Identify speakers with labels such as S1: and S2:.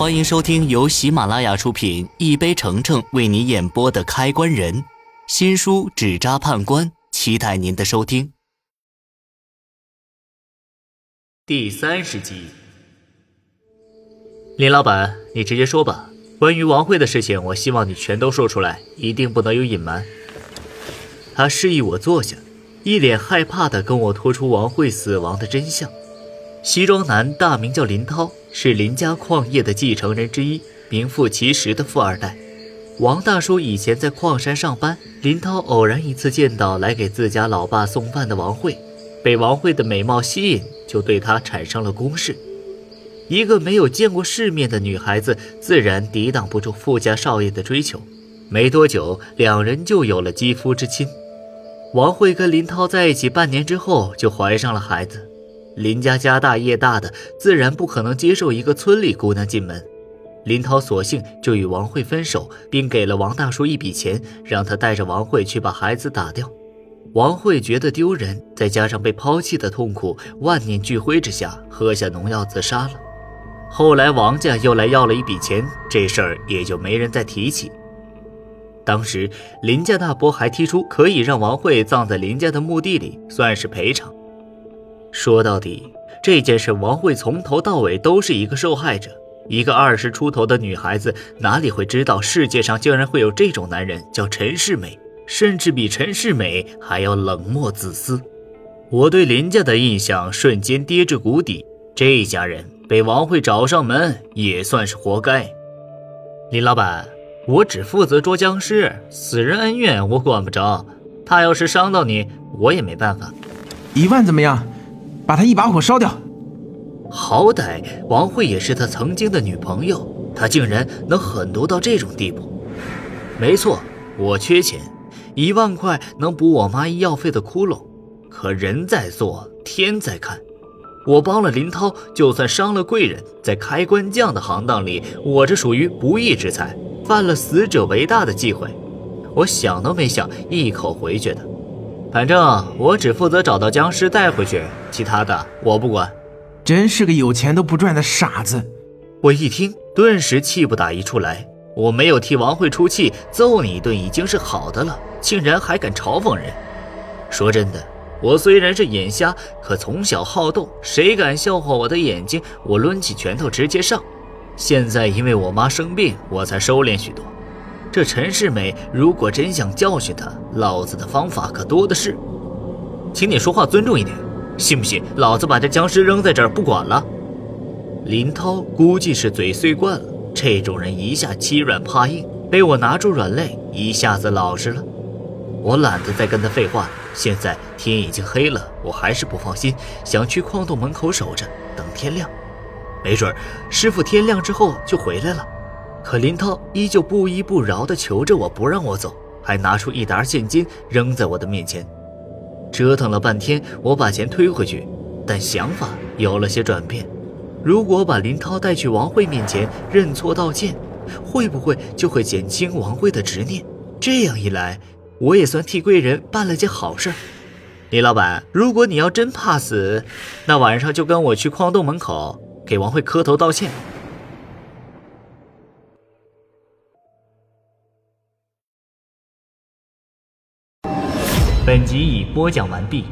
S1: 欢迎收听由喜马拉雅出品、一杯橙橙为你演播的《开关人》新书《纸扎判官》，期待您的收听。第三十集，林老板，你直接说吧，关于王慧的事情，我希望你全都说出来，一定不能有隐瞒。他示意我坐下，一脸害怕的跟我拖出王慧死亡的真相。西装男大名叫林涛。是林家矿业的继承人之一，名副其实的富二代。王大叔以前在矿山上班，林涛偶然一次见到来给自家老爸送饭的王慧，被王慧的美貌吸引，就对她产生了攻势。一个没有见过世面的女孩子，自然抵挡不住富家少爷的追求。没多久，两人就有了肌肤之亲。王慧跟林涛在一起半年之后，就怀上了孩子。林家家大业大的，自然不可能接受一个村里姑娘进门。林涛索性就与王慧分手，并给了王大叔一笔钱，让他带着王慧去把孩子打掉。王慧觉得丢人，再加上被抛弃的痛苦，万念俱灰之下，喝下农药自杀了。后来王家又来要了一笔钱，这事儿也就没人再提起。当时林家大伯还提出可以让王慧葬在林家的墓地里，算是赔偿。说到底，这件事王慧从头到尾都是一个受害者。一个二十出头的女孩子哪里会知道世界上竟然会有这种男人，叫陈世美，甚至比陈世美还要冷漠自私。我对林家的印象瞬间跌至谷底。这家人被王慧找上门也算是活该。林老板，我只负责捉僵尸，死人恩怨我管不着。他要是伤到你，我也没办法。
S2: 一万怎么样？把他一把火烧掉。
S1: 好歹王慧也是他曾经的女朋友，他竟然能狠毒到这种地步。没错，我缺钱，一万块能补我妈医药费的窟窿。可人在做，天在看。我帮了林涛，就算伤了贵人，在开关匠的行当里，我这属于不义之财，犯了死者为大的忌讳。我想都没想，一口回绝的。反正我只负责找到僵尸带回去，其他的我不管。
S2: 真是个有钱都不赚的傻子！
S1: 我一听，顿时气不打一处来。我没有替王慧出气，揍你一顿已经是好的了，竟然还敢嘲讽人。说真的，我虽然是眼瞎，可从小好斗，谁敢笑话我的眼睛，我抡起拳头直接上。现在因为我妈生病，我才收敛许多。这陈世美如果真想教训他，老子的方法可多的是。请你说话尊重一点，信不信老子把这僵尸扔在这儿不管了？林涛估计是嘴碎惯了，这种人一下欺软怕硬，被我拿住软肋，一下子老实了。我懒得再跟他废话，现在天已经黑了，我还是不放心，想去矿洞门口守着，等天亮。没准师傅天亮之后就回来了。可林涛依旧不依不饶地求着我不让我走，还拿出一沓现金扔在我的面前。折腾了半天，我把钱推回去，但想法有了些转变。如果把林涛带去王慧面前认错道歉，会不会就会减轻王慧的执念？这样一来，我也算替贵人办了件好事。林老板，如果你要真怕死，那晚上就跟我去矿洞门口给王慧磕头道歉。本集已播讲完毕。